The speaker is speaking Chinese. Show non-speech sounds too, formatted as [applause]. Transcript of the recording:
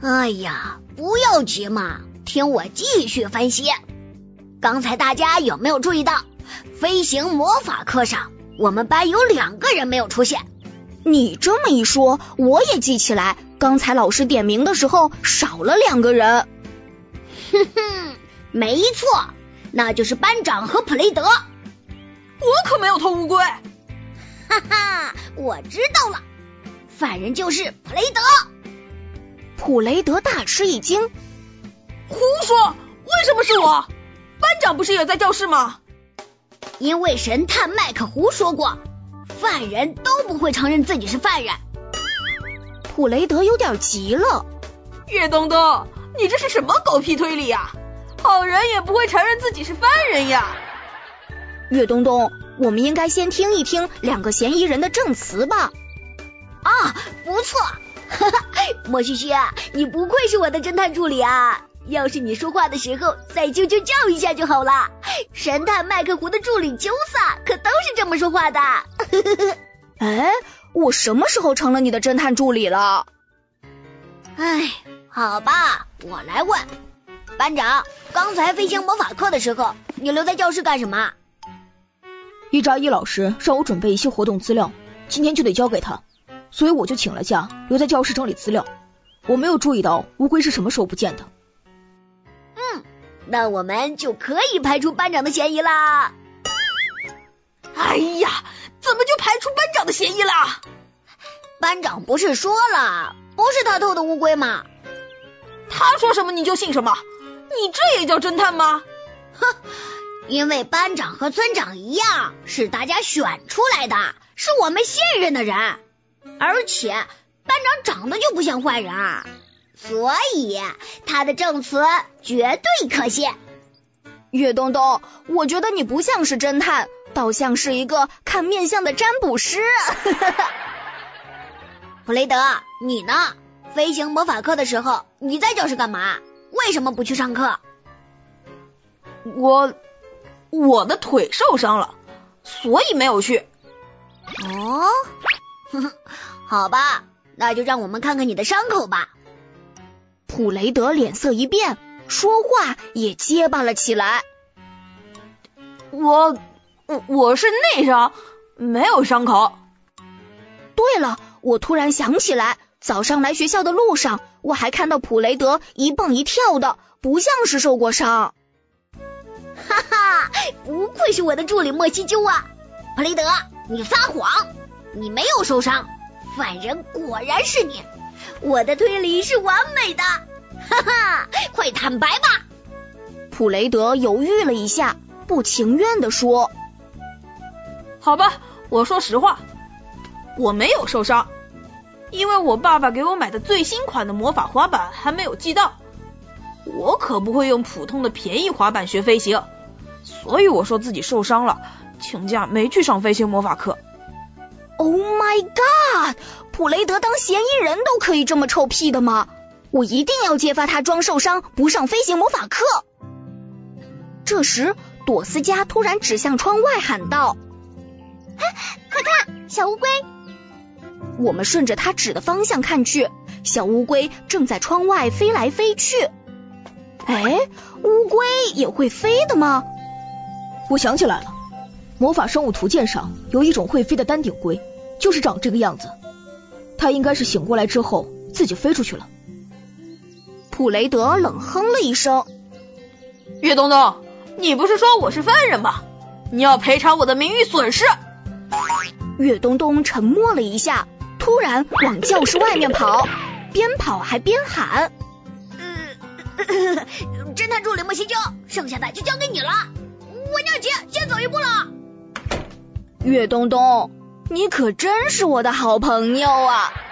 哎呀，不要急嘛，听我继续分析。刚才大家有没有注意到，飞行魔法课上我们班有两个人没有出现？你这么一说，我也记起来，刚才老师点名的时候少了两个人。哼哼，没错，那就是班长和普雷德。我可没有偷乌龟。哈哈，我知道了，犯人就是普雷德。普雷德大吃一惊，胡说！为什么是我？班长不是也在教室吗？因为神探麦克胡说过，犯人都不会承认自己是犯人。普雷德有点急了。岳东东，你这是什么狗屁推理呀？好人也不会承认自己是犯人呀。岳东东，我们应该先听一听两个嫌疑人的证词吧。啊，不错。哈哈，莫西西，你不愧是我的侦探助理啊！要是你说话的时候再啾啾叫一下就好了。神探麦克胡的助理纠萨可都是这么说话的。[laughs] 哎，我什么时候成了你的侦探助理了？哎，好吧，我来问班长，刚才飞行魔法课的时候，你留在教室干什么？伊扎伊老师让我准备一些活动资料，今天就得交给他。所以我就请了假，留在教室整理资料。我没有注意到乌龟是什么时候不见的。嗯，那我们就可以排除班长的嫌疑啦。哎呀，怎么就排除班长的嫌疑啦？班长不是说了，不是他偷的乌龟吗？他说什么你就信什么？你这也叫侦探吗？哼，因为班长和村长一样，是大家选出来的，是我们信任的人。而且班长长得就不像坏人啊，所以他的证词绝对可信。岳东东，我觉得你不像是侦探，倒像是一个看面相的占卜师。[laughs] 普雷德，你呢？飞行魔法课的时候你在教室干嘛？为什么不去上课？我我的腿受伤了，所以没有去。哦。[laughs] 好吧，那就让我们看看你的伤口吧。普雷德脸色一变，说话也结巴了起来。我我我是内伤，没有伤口。对了，我突然想起来，早上来学校的路上，我还看到普雷德一蹦一跳的，不像是受过伤。哈哈，不愧是我的助理莫西鸠啊！普雷德，你撒谎。你没有受伤，犯人果然是你，我的推理是完美的，哈哈，快坦白吧！普雷德犹豫了一下，不情愿的说：“好吧，我说实话，我没有受伤，因为我爸爸给我买的最新款的魔法滑板还没有寄到，我可不会用普通的便宜滑板学飞行，所以我说自己受伤了，请假没去上飞行魔法课。” Oh my god！普雷德当嫌疑人都可以这么臭屁的吗？我一定要揭发他装受伤不上飞行魔法课。这时，朵斯加突然指向窗外喊道：“快看，小乌龟！”我们顺着他指的方向看去，小乌龟正在窗外飞来飞去。哎，乌龟也会飞的吗？我想起来了。魔法生物图鉴上有一种会飞的丹顶龟，就是长这个样子。他应该是醒过来之后自己飞出去了。普雷德冷哼了一声：“岳东东，你不是说我是犯人吗？你要赔偿我的名誉损失。”岳东东沉默了一下，突然往教室外面跑，边跑还边喊：“嗯 [coughs] 侦探助理莫西娇，剩下的就交给你了。我尿急，先走一步了。”岳东东，你可真是我的好朋友啊！